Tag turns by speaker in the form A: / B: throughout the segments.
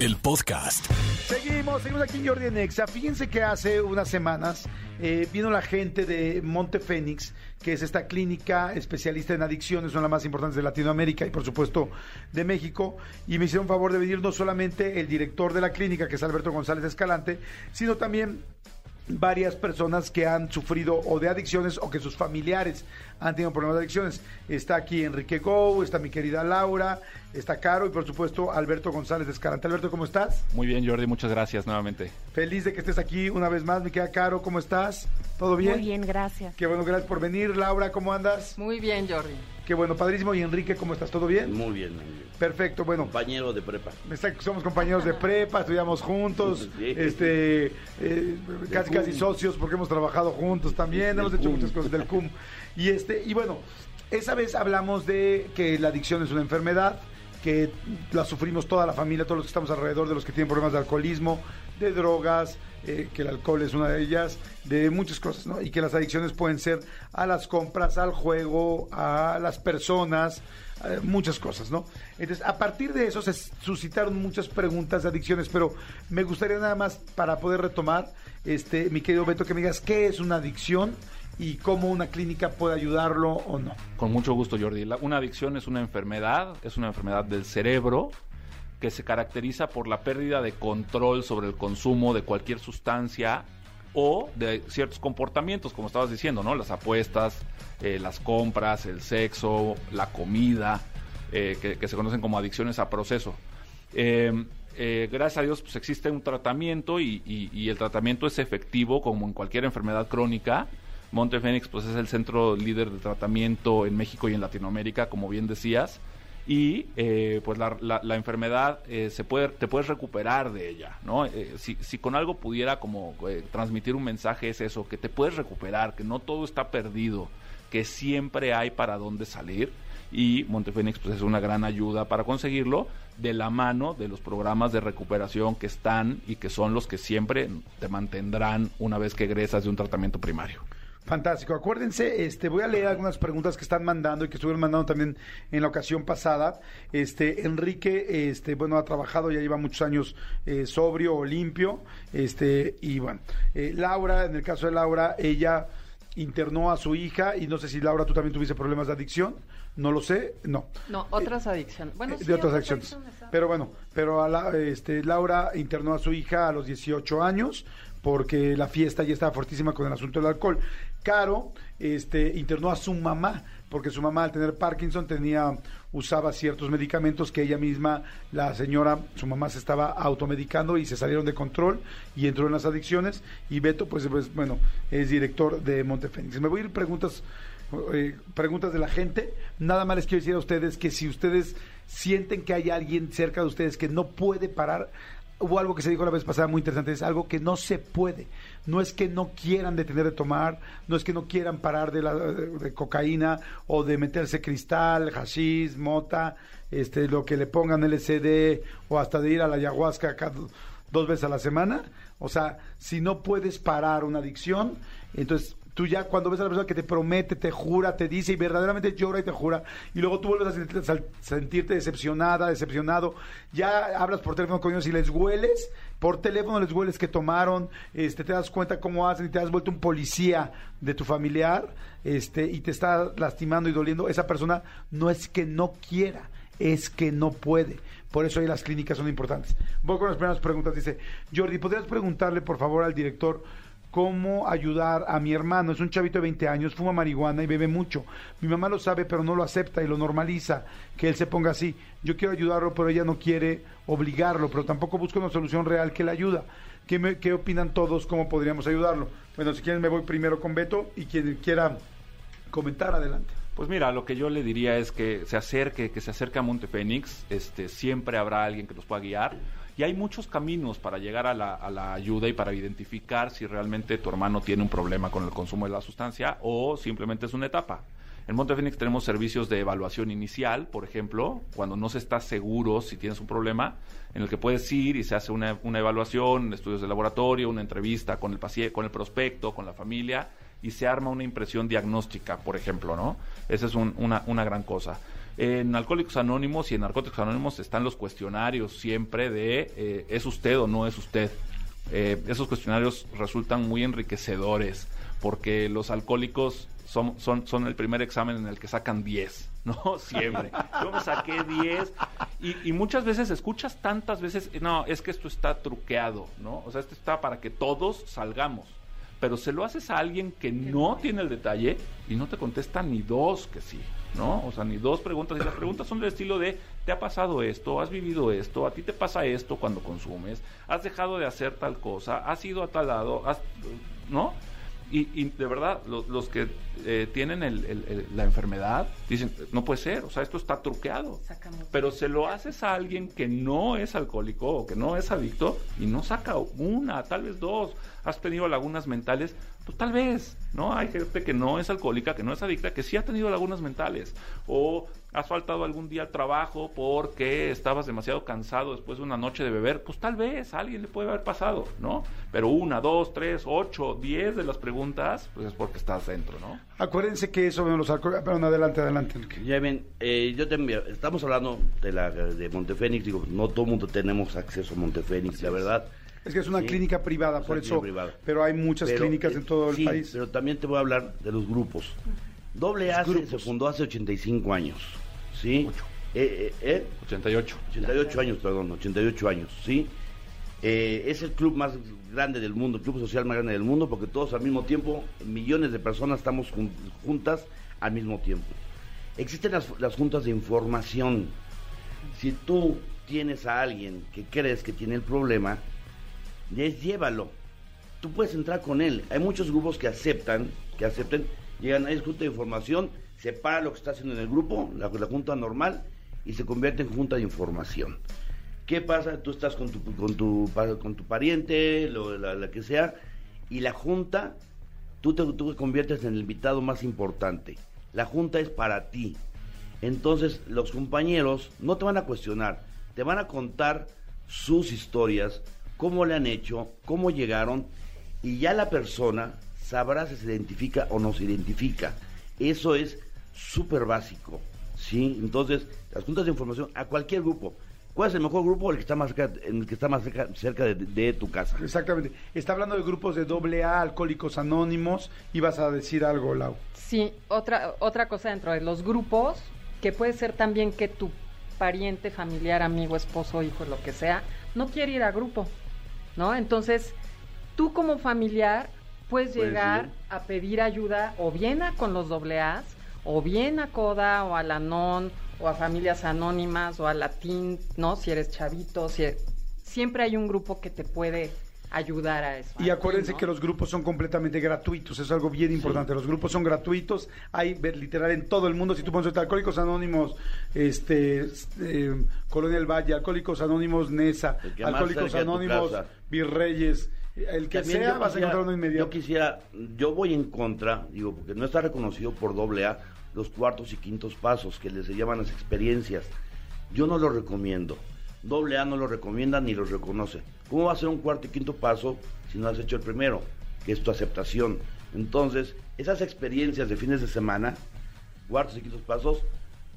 A: el podcast.
B: Seguimos, seguimos aquí en Jordi en Exa. Fíjense que hace unas semanas eh, vino la gente de Monte Fénix, que es esta clínica especialista en adicciones, una de las más importantes de Latinoamérica y por supuesto de México, y me hicieron favor de venir no solamente el director de la clínica, que es Alberto González Escalante, sino también varias personas que han sufrido o de adicciones o que sus familiares han tenido problemas de adicciones. Está aquí Enrique Go, está mi querida Laura, está Caro y por supuesto Alberto González de Escalante. Alberto, ¿cómo estás?
C: Muy bien, Jordi, muchas gracias nuevamente.
B: Feliz de que estés aquí una vez más. Me queda Caro, ¿cómo estás? ¿Todo bien?
D: Muy bien, gracias.
B: Qué bueno, gracias por venir. Laura, ¿cómo andas?
E: Muy bien, Jordi.
B: Qué bueno, padrísimo. Y Enrique, ¿cómo estás? ¿Todo bien?
F: Muy bien, muy bien.
B: Perfecto, bueno.
F: Compañero de prepa.
B: Está- Somos compañeros de prepa, estudiamos juntos,
F: Sí.
B: este, eh, casi casi socios porque hemos trabajado juntos también,
F: Del
B: hemos hecho
F: CUM.
B: muchas cosas del CUM. Y este, y bueno, esa vez hablamos de que la adicción es una enfermedad, que la sufrimos toda la familia, todos los que estamos alrededor de los que tienen problemas de alcoholismo, de drogas, eh, que el alcohol es una de ellas, de muchas cosas, ¿no? Y que las adicciones pueden ser a las compras, al juego, a las personas, eh, muchas cosas, ¿no? Entonces, a partir de eso se suscitaron muchas preguntas de adicciones, pero me gustaría nada más para poder retomar, este, mi querido Beto, que me digas qué es una adicción y cómo una clínica puede ayudarlo o no.
C: Con mucho gusto, Jordi. La- una adicción es una enfermedad, es una enfermedad del cerebro que se caracteriza por la pérdida de control sobre el consumo de cualquier sustancia o de ciertos comportamientos, como estabas diciendo, ¿no? Las apuestas, eh, las compras, el sexo, la comida, eh, que, se conocen como adicciones a proceso. Eh, eh, gracias a Dios pues existe un tratamiento y el tratamiento es efectivo como en cualquier enfermedad crónica. Monte Fénix pues es el centro líder de tratamiento en México y en Latinoamérica, como bien decías. Y eh, pues la, la- la enfermedad eh, se puede, te puedes recuperar de ella, ¿no? Eh, si, si con algo pudiera como eh, transmitir un mensaje es eso, que te puedes recuperar, que no todo está perdido, que siempre hay para dónde salir y Montefénix pues es una gran ayuda para conseguirlo de la mano de los programas de recuperación que están y que son los que siempre te mantendrán una vez que egresas de un tratamiento primario.
B: Fantástico. Acuérdense, este, voy a leer algunas preguntas que están mandando y que estuvieron mandando también en la ocasión pasada. Este, Enrique, este, bueno, ha trabajado, ya lleva muchos años eh, sobrio o limpio. Este, y bueno, eh, Laura, en el caso de Laura, ella internó a su hija y no sé si Laura tú también tuviste problemas de adicción. No lo sé, no.
E: No, otras adicciones. Bueno,
B: Eh,
E: sí,
B: de otras
E: adicciones,
B: Pero bueno, pero a la- este, Laura internó a su hija a los 18 años porque la fiesta ya estaba fortísima con el asunto del alcohol. Caro este, internó a su mamá porque su mamá al tener Parkinson tenía usaba ciertos medicamentos que ella misma, la señora, su mamá se estaba automedicando y se salieron de control y entró en las adicciones y Beto pues, pues bueno, es director de Montefénix. Me voy a ir preguntas eh, preguntas de la gente. Nada más les quiero decir a ustedes que si ustedes sienten que hay alguien cerca de ustedes que no puede parar, hubo algo que se dijo la vez pasada muy interesante, es algo que no se puede. No es que no quieran detener de tomar, no es que no quieran parar de la de, cocaína o de meterse cristal, hashish, mota, este, lo que le pongan LCD o hasta de ir a la ayahuasca cada dos veces a la semana. O sea, si no puedes parar una adicción, entonces tú ya cuando ves a la persona que te promete, te jura, te dice y verdaderamente llora y te jura, y luego tú vuelves a sentirte, decepcionada, decepcionado, ya hablas por teléfono con ellos y les hueles, por teléfono les hueles que tomaron, este, te das cuenta cómo hacen y te has vuelto un policía de tu familiar, este, y te está lastimando y doliendo, esa persona no es que no quiera, es que no puede. Por eso ahí las clínicas son importantes. Voy con las primeras preguntas. Dice, Jordi, ¿podrías preguntarle por favor al director cómo ayudar a mi hermano? Es un chavito de 20 años, fuma marihuana y bebe mucho. Mi mamá lo sabe, pero no lo acepta y lo normaliza, que él se ponga así. Yo quiero ayudarlo, pero ella no quiere obligarlo, pero tampoco busca una solución real que le ayuda. ¿Qué, me- qué opinan todos? ¿Cómo podríamos ayudarlo? Bueno, si quieren me voy primero con Beto y quien quiera comentar, adelante.
C: Pues mira, lo que yo le diría es que se acerque, que se acerque a Montefénix, este, siempre habrá alguien que los pueda guiar Y hay muchos caminos para llegar a la, ayuda y para identificar si realmente tu hermano tiene un problema con el consumo de la sustancia o simplemente es una etapa. En Montefénix tenemos servicios de evaluación inicial, por ejemplo, cuando no se está seguro si tienes un problema, en el que puedes ir y se hace una, una evaluación, estudios de laboratorio, una entrevista con el paciente, con el prospecto, con la familia, y se arma una impresión diagnóstica, por ejemplo, ¿no? Esa es un- una, una gran cosa. En Alcohólicos Anónimos y en Narcóticos Anónimos están los cuestionarios siempre de eh, ¿es usted o no es usted? Eh, esos cuestionarios resultan muy enriquecedores porque los alcohólicos son, son, son el primer examen en el que sacan 10, ¿no? Siempre. Yo me saqué 10 y, y muchas veces escuchas tantas veces, no, es que esto está truqueado, ¿no? O sea, esto está para que todos salgamos. Pero se lo haces a alguien que no tiene el detalle y no te contesta ni dos que sí, ¿no? O sea, ni dos preguntas. Y las preguntas son del estilo de, ¿te ha pasado esto? ¿Has vivido esto? ¿A ti te pasa esto cuando consumes? ¿Has dejado de hacer tal cosa? ¿Has ido a tal lado? ¿Has, ¿No? Y, y de verdad, lo- los, que eh, tienen el- el- el- la enfermedad dicen, no puede ser, o sea, esto está truqueado.
D: Sacamos.
C: Pero se lo haces a alguien que no es alcohólico o que no es adicto y no saca una, tal vez dos. Has tenido lagunas mentales, pues tal vez, ¿no? Hay gente que no es alcohólica, que no es adicta, que sí ha tenido lagunas mentales. O has faltado algún día al trabajo porque estabas demasiado cansado después de una noche de beber, pues tal vez a alguien le puede haber pasado, ¿no? Pero una, dos, tres, ocho, diez de las preguntas, pues es porque estás dentro, ¿no?
B: Acuérdense que eso de los. Perdón, adelante, adelante.
E: Ya ven, eh, yo también, estamos hablando de la de Montefénix, digo, no todo el mundo tenemos acceso a Montefénix, la verdad.
B: Es que es una
E: Sí.
B: clínica privada,
E: Es
B: por eso.
E: privada.
B: Pero hay muchas
E: Pero,
B: clínicas
E: eh,
B: en todo el
E: sí,
B: país.
E: pero también te voy a hablar de los grupos. Doble A
B: grupos.
E: se fundó hace 85 años, ¿sí? Eh, eh, eh,
C: 88.
E: 88 años, perdón, 88 años, ¿sí? Eh, es el club más grande del mundo, el club social más grande del mundo, porque todos al mismo tiempo, millones de personas estamos jun- juntas al mismo tiempo. Existen las, las juntas de información. Si tú tienes a alguien que crees que tiene el problema, llévalo. Tú puedes entrar con él. Hay muchos grupos que aceptan, que acepten, llegan a esa junta de información, separa lo que está haciendo en el grupo, la, la junta normal, y se convierte en junta de información. ¿Qué pasa? Tú estás con tu, con tu, con tu pariente, lo, la, la que sea, y la junta, tú te, tú te conviertes en el invitado más importante. La junta es para ti. Entonces, los compañeros no te van a cuestionar, te van a contar sus historias, cómo le han hecho, cómo llegaron, y ya la persona sabrá si se identifica o no se identifica. Eso es súper básico, ¿sí? Entonces, las juntas de información a cualquier grupo. ¿Cuál es el mejor grupo? El que está más cerca, el que está más cerca, cerca de, de tu casa.
B: Exactamente. Está hablando de grupos de doble A, alcohólicos anónimos. Ibas a decir algo, Lau.
D: Sí, otra, otra cosa dentro de los grupos, que puede ser también que tu pariente, familiar, amigo, esposo, hijo, lo que sea, no quiere ir a grupo, ¿no? Entonces, tú como familiar puedes llegar a pedir ayuda o bien a con los doble As, o bien a CODA, o a la NON, o a familias anónimas, o a Latín, ¿no? Si eres chavito, si e- siempre hay un grupo que te puede ayudar a eso.
B: Y
D: a
B: acuérdense
D: ti, ¿no?
B: que los grupos son completamente gratuitos, eso es algo bien importante. Los grupos son gratuitos, hay literal en todo el mundo. Si tú pones Alcohólicos Anónimos, este, eh, Colonia del Valle, Alcohólicos Anónimos Nesa, Alcohólicos Anónimos. Virreyes, el que
E: También
B: sea vas a encontrar uno inmediato.
E: Yo quisiera, yo voy en contra, digo, porque no está reconocido por doble A los cuartos y quintos pasos que les llaman las experiencias. Yo no lo recomiendo. Doble A no lo recomienda ni lo reconoce. ¿Cómo va a ser un cuarto y quinto paso si no has hecho el primero, que es tu aceptación? Entonces, esas experiencias de fines de semana, cuartos y quintos pasos,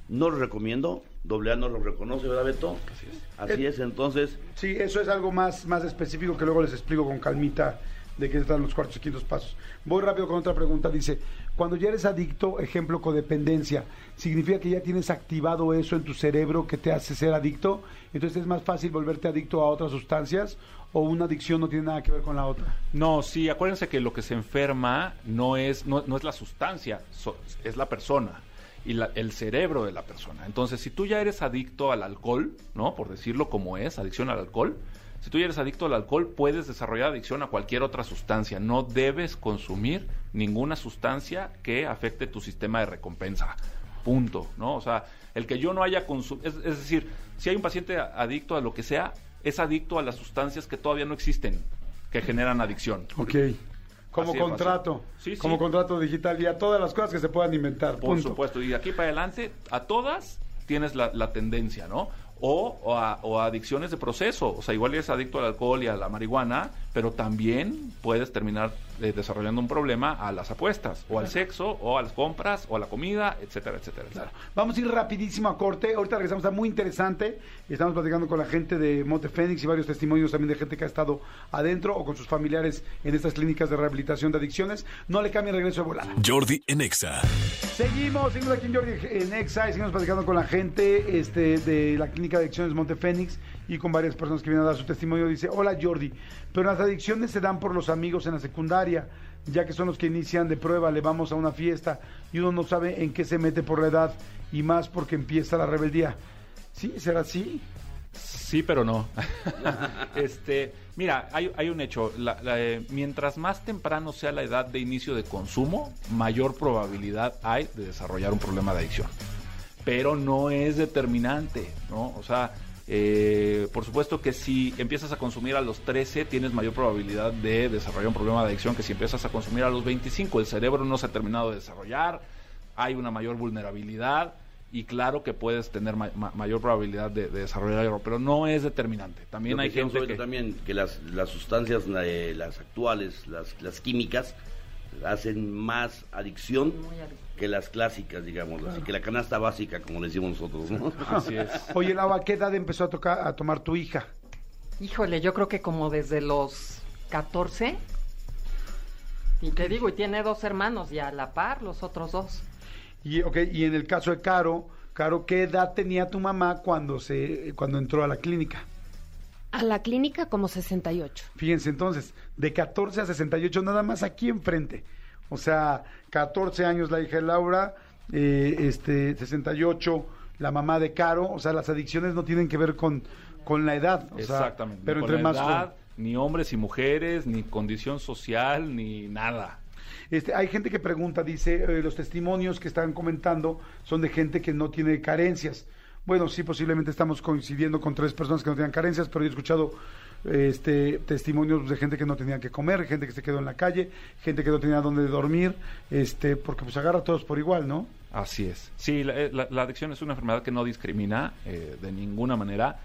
E: no los recomiendo. Doble A no los reconoce, ¿verdad, Beto? Así es. Así es, entonces,
B: Sí, eso es algo más, más específico que luego les explico con calmita de qué están los cuartos y quintos pasos. Voy rápido con otra pregunta. Dice, cuando ya eres adicto, ejemplo, codependencia, ¿significa que ya tienes activado eso en tu cerebro que te hace ser adicto? Entonces es más fácil volverte adicto a otras sustancias o una adicción no tiene nada que ver con la otra.
C: No, sí, acuérdense que lo que se enferma no es, no, no es la sustancia, es la persona y la- el cerebro de la persona. Entonces, si tú ya eres adicto al alcohol, ¿no? Por decirlo como es, adicción al alcohol, si tú eres adicto al alcohol, puedes desarrollar adicción a cualquier otra sustancia. No debes consumir ninguna sustancia que afecte tu sistema de recompensa. Punto, ¿no? O sea, el que yo no haya consumido, es, es decir, si hay un paciente adicto a lo que sea, es adicto a las sustancias que todavía no existen, que generan adicción.
B: Ok. Como
C: Así
B: contrato.
C: Sí,
B: como
C: sí.
B: contrato digital y a todas las cosas que se puedan inventar.
C: Por
B: punto.
C: supuesto, y de aquí para adelante, a todas tienes la, la tendencia, ¿no? O, o, a, o adicciones de proceso, o sea, igual eres adicto al alcohol y a la marihuana, pero también puedes terminar eh, desarrollando un problema a las apuestas, o al sexo, o a las compras, o a la comida, etcétera, etcétera, etcétera.
B: Vamos a ir rapidísimo a corte. Ahorita regresamos, está muy interesante. Estamos platicando con la gente de Monte Fénix y varios testimonios también de gente que ha estado adentro o con sus familiares en estas clínicas de rehabilitación de adicciones. No le cambien regreso de volada.
A: Jordi en Exa.
B: Seguimos, seguimos aquí en Jordi en Exa y seguimos platicando con la gente este, de la clínica de adicciones Monte Fénix y con varias personas que vienen a dar su testimonio. Dice, hola Jordi, pero las adicciones se dan por los amigos en la secundaria, ya que son los que inician de prueba, le vamos a una fiesta y uno no sabe en qué se mete por la edad y más porque empieza la rebeldía. ¿Sí? ¿Será así?
C: Sí, pero no. este, mira, hay, hay un hecho. Eh, mientras más temprano sea la edad de inicio de consumo, mayor probabilidad hay de desarrollar un problema de adicción. Pero no es determinante, ¿no? O sea, eh, por supuesto que si empiezas a consumir a los 13, tienes mayor probabilidad de desarrollar un problema de adicción que si empiezas a consumir a los 25. El cerebro no se ha terminado de desarrollar, hay una mayor vulnerabilidad y claro que puedes tener ma- ma- mayor probabilidad de, de desarrollar algo, pero no es determinante. También
E: Lo
C: hay gente que...
E: también que las, las sustancias, eh, las actuales, las, las químicas, hacen más adicción. Que las clásicas, digamos, así que la canasta básica, como le decimos nosotros, ¿no?
C: Así es.
B: Oye, Laura, ¿a qué edad empezó a, tocar, a tomar tu hija?
D: Híjole, yo creo que como desde los 14. Y te digo, y tiene dos hermanos y a la par los otros dos.
B: Y, okay, y en el caso de Caro, Caro, ¿qué edad tenía tu mamá cuando, se, cuando entró a la clínica?
F: A la clínica como 68.
B: Fíjense entonces, de 14 a 68, nada más aquí enfrente. O sea, 14 años la hija de Laura, eh, este, 68 la mamá de Caro. O sea, las adicciones no tienen que ver con, con la edad. o sea,
C: Exactamente.
B: pero
C: Ni
B: entre más
C: edad, ni hombres y mujeres, ni condición social, ni nada.
B: Este, hay gente que pregunta, dice, eh, los testimonios que están comentando son de gente que no tiene carencias. Bueno, sí, posiblemente estamos coincidiendo con tres personas que no tenían carencias, pero yo he escuchado este, testimonios de gente que no tenía que comer, gente que se quedó en la calle, gente que no tenía dónde dormir, este, porque pues agarra a todos por igual, ¿no?
C: Así es. Sí, la, eh, adicción es una enfermedad que no discrimina eh, de ninguna manera.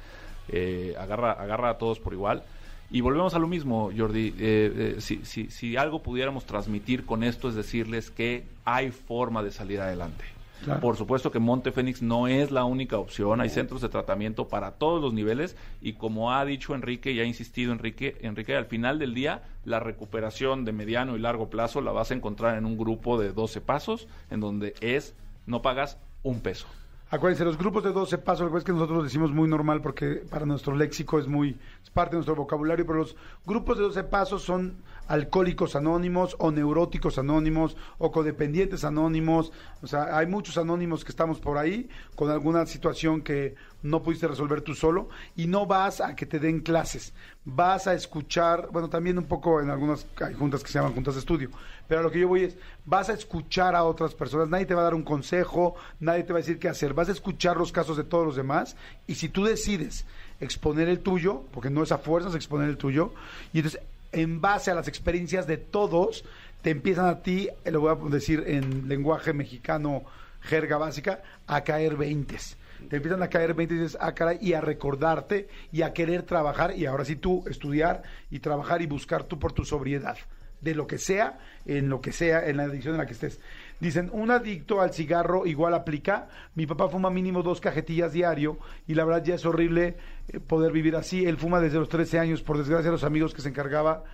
C: Eh, agarra, agarra a todos por igual. Y volvemos a lo mismo, Jordi. Eh, eh, si, si, si algo pudiéramos transmitir con esto es decirles que hay forma de salir adelante.
B: Claro.
C: Por supuesto que Monte Fénix no es la única opción, hay centros de tratamiento para todos los niveles y como ha dicho Enrique y ha insistido Enrique, Enrique, al final del día la recuperación de mediano y largo plazo la vas a encontrar en un grupo de 12 pasos en donde es no pagas un peso.
B: Acuérdense, los grupos de 12 pasos, lo que es que nosotros decimos muy normal porque para nuestro léxico es muy, es parte de nuestro vocabulario, pero los grupos de 12 pasos son alcohólicos anónimos o neuróticos anónimos o codependientes anónimos, o sea, hay muchos anónimos que estamos por ahí con alguna situación que no pudiste resolver tú solo y no vas a que te den clases, vas a escuchar, bueno, también un poco en algunas hay juntas que se llaman juntas de estudio, pero a lo que yo voy es, vas a escuchar a otras personas, nadie te va a dar un consejo, nadie te va a decir qué hacer, vas a escuchar los casos de todos los demás y si tú decides exponer el tuyo, porque no es a fuerzas exponer el tuyo, y entonces en base a las experiencias de todos, te empiezan a ti, eh, lo voy a decir en lenguaje mexicano, jerga básica, a caer veintes. Te empiezan a caer 20 y dices, ah, y a recordarte y a querer trabajar y ahora sí tú estudiar y trabajar y buscar tú por tu sobriedad, de lo que sea, en lo que sea, en la adicción en la que estés. Dicen, un adicto al cigarro igual aplica. Mi papá fuma mínimo dos cajetillas diario y la verdad ya es horrible eh, poder vivir así. Él fuma desde los 13 años. Por desgracia, los amigos que se encargaba,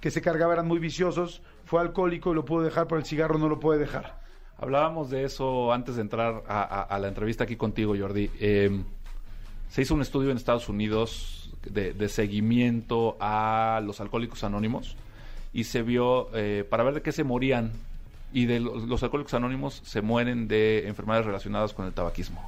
B: que se cargaba eran muy viciosos. Fue alcohólico y lo pudo dejar, pero el cigarro no lo puede dejar.
C: Hablábamos de eso antes de entrar a, la entrevista aquí contigo, Jordi. Eh, se hizo un estudio en Estados Unidos de, de seguimiento a los alcohólicos anónimos y se vio eh, para ver de qué se morían y de los, alcohólicos anónimos se mueren de enfermedades relacionadas con el tabaquismo.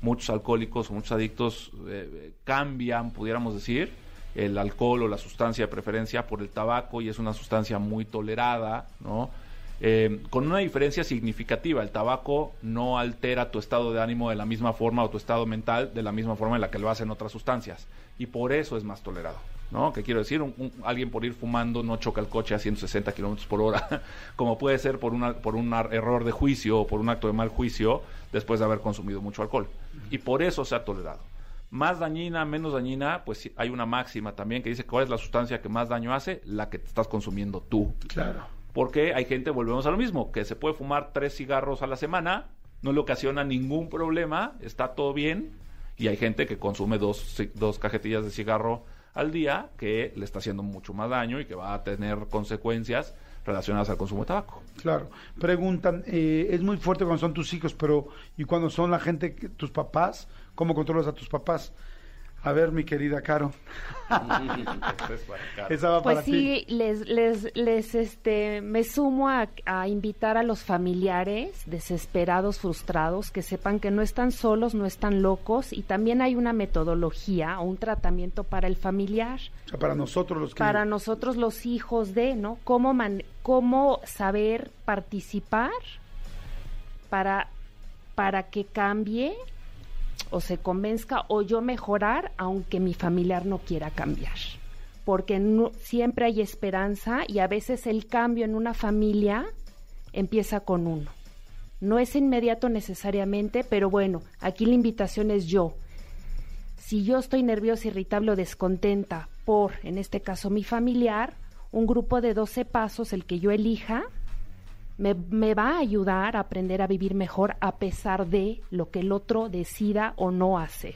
C: Muchos alcohólicos o muchos adictos eh, cambian, pudiéramos decir, el alcohol o la sustancia de preferencia por el tabaco y es una sustancia muy tolerada, ¿no? eh, con una diferencia significativa. El tabaco no altera tu estado de ánimo de la misma forma o tu estado mental de la misma forma en la que lo hacen otras sustancias. Y por eso es más tolerado. ¿No? Que quiero decir, un, un- alguien por ir fumando no choca el coche a 160 kilómetros por hora, como puede ser por, una, por un error de juicio o por un acto de mal juicio después de haber consumido mucho alcohol. Y por eso se ha tolerado. Más dañina, menos dañina, pues hay una máxima también que dice cuál es la sustancia que más daño hace, la que te estás consumiendo tú.
B: Claro.
C: Porque hay gente, volvemos a lo mismo, que se puede fumar tres cigarros a la semana, no le ocasiona ningún problema, está todo bien, y hay gente que consume dos, dos cajetillas de cigarro al día que le está haciendo mucho más daño y que va a tener consecuencias relacionadas al consumo de tabaco.
B: Claro. Preguntan, eh, es muy fuerte cuando son tus hijos, pero ¿y cuando son la gente, tus papás? ¿Cómo controlas a tus papás? A ver, mi querida Caro. Esa va para
F: Pues
B: ti.
F: sí, les, les, les, este, me sumo a, a invitar a los familiares desesperados, frustrados, que sepan que no están solos, no están locos y también hay una metodología o un tratamiento para el familiar,
B: O sea, para nosotros los que...
F: para nosotros los hijos de, ¿no? Cómo, man- cómo saber participar para, para que cambie o se convenzca o yo mejorar aunque mi familiar no quiera cambiar. Porque siempre hay esperanza y a veces el cambio en una familia empieza con uno. No es inmediato necesariamente, pero bueno, aquí la invitación es yo. Si yo estoy nerviosa, irritable o descontenta por, en este caso, mi familiar, un grupo de 12 pasos, el que yo elija, me, me va a ayudar a aprender a vivir mejor a pesar de lo que el otro decida o no hacer.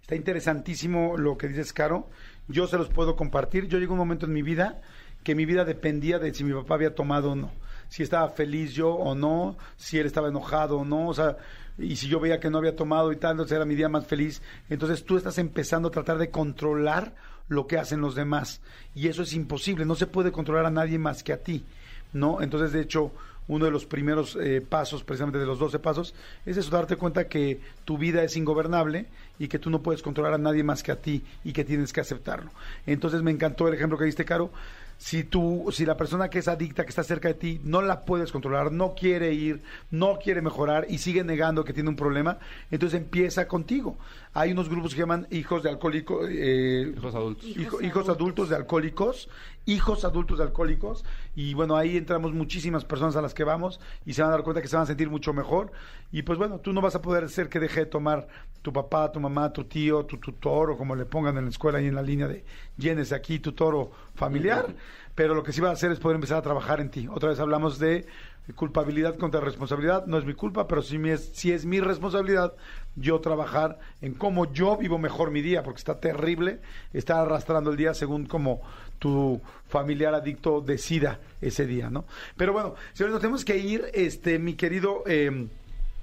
B: Está interesantísimo lo que dices, Caro. Yo se los puedo compartir. Yo llegué a un momento en mi vida que mi vida dependía de si mi papá había tomado o no. Si estaba feliz yo o no, si él estaba enojado o no, o sea, y si yo veía que no había tomado y tal, entonces era mi día más feliz. Entonces tú estás empezando a tratar de controlar lo que hacen los demás. Y eso es imposible, no se puede controlar a nadie más que a ti. ¿No? Entonces, de hecho, uno de los primeros eh, pasos, precisamente de los 12 pasos, es eso, darte cuenta que tu vida es ingobernable y que tú no puedes controlar a nadie más que a ti y que tienes que aceptarlo. Entonces, me encantó el ejemplo que diste, Caro. Si tú, si la persona que es adicta, que está cerca de ti, no la puedes controlar, no quiere ir, no quiere mejorar y sigue negando que tiene un problema, entonces empieza contigo. Hay unos grupos que se llaman hijos de alcohólicos, eh,
C: Hijos adultos.
B: hijo- hijos adultos de alcohólicos, hijos adultos alcohólicos, y bueno, ahí entramos muchísimas personas a las que vamos y se van a dar cuenta que se van a sentir mucho mejor. Y pues bueno, tú no vas a poder hacer que deje de tomar tu papá, tu mamá, tu tío, tu tutor, o como le pongan en la escuela y en la línea de llénese aquí tu toro familiar, pero lo que sí va a hacer es poder empezar a trabajar en ti. Otra vez hablamos de culpabilidad contra responsabilidad, no es mi culpa, pero sí, es, sí es mi responsabilidad yo trabajar en cómo yo vivo mejor mi día, porque está terrible estar arrastrando el día según como tu familiar adicto decida ese día, ¿no? Pero bueno, señores, nos tenemos que ir, este, mi querido... eh,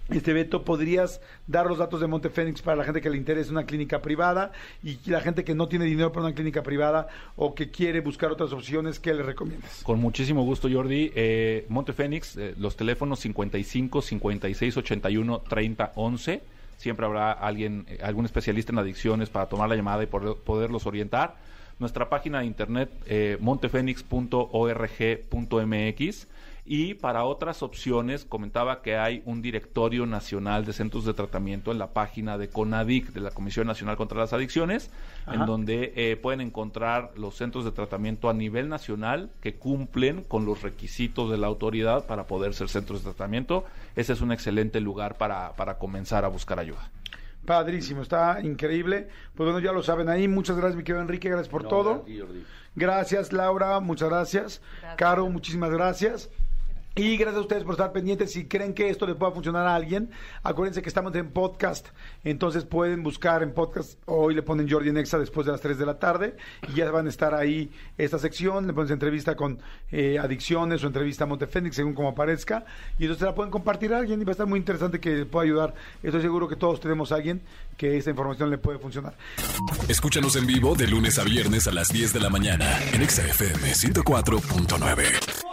B: este Beto, ¿podrías dar los datos de Montefénix para la gente que le interesa una clínica privada y la gente que no tiene dinero para una clínica privada o que quiere buscar otras opciones? ¿Qué le recomiendas?
C: Con muchísimo gusto, Jordi. Eh, Monte Fénix, eh, los teléfonos 55 56 81 30 11. Siempre habrá alguien, eh, algún especialista en adicciones para tomar la llamada y poder- poderlos orientar. Nuestra página de internet, eh, montefenix.org.mx. Y para otras opciones, comentaba que hay un directorio nacional de centros de tratamiento en la página de CONADIC, de la Comisión Nacional contra las Adicciones,
B: Ajá.
C: en donde eh, pueden encontrar los centros de tratamiento a nivel nacional que cumplen con los requisitos de la autoridad para poder ser centros de tratamiento. Ese es un excelente lugar para, para comenzar a buscar ayuda.
B: Padrísimo, está increíble. Pues bueno, ya lo saben ahí. Muchas gracias, mi querido Enrique, gracias por
E: No,
B: todo. Gracias, Laura, muchas gracias.
D: Gracias.
B: Caro, muchísimas gracias. Y gracias a ustedes por estar pendientes. Si creen que esto le pueda funcionar a alguien, acuérdense que estamos en podcast. Entonces pueden buscar en podcast. Hoy le ponen Jordi Nexa después de las 3 de la tarde. Y ya van a estar ahí esta sección. Le ponen entrevista con eh, adicciones o entrevista a Montefénix, según como aparezca. Y entonces la pueden compartir a alguien y va a estar muy interesante que le pueda ayudar. Estoy seguro que todos tenemos a alguien que esta información le puede funcionar.
A: Escúchanos en vivo de lunes a viernes a las 10 de la mañana en Exa FM 104.9.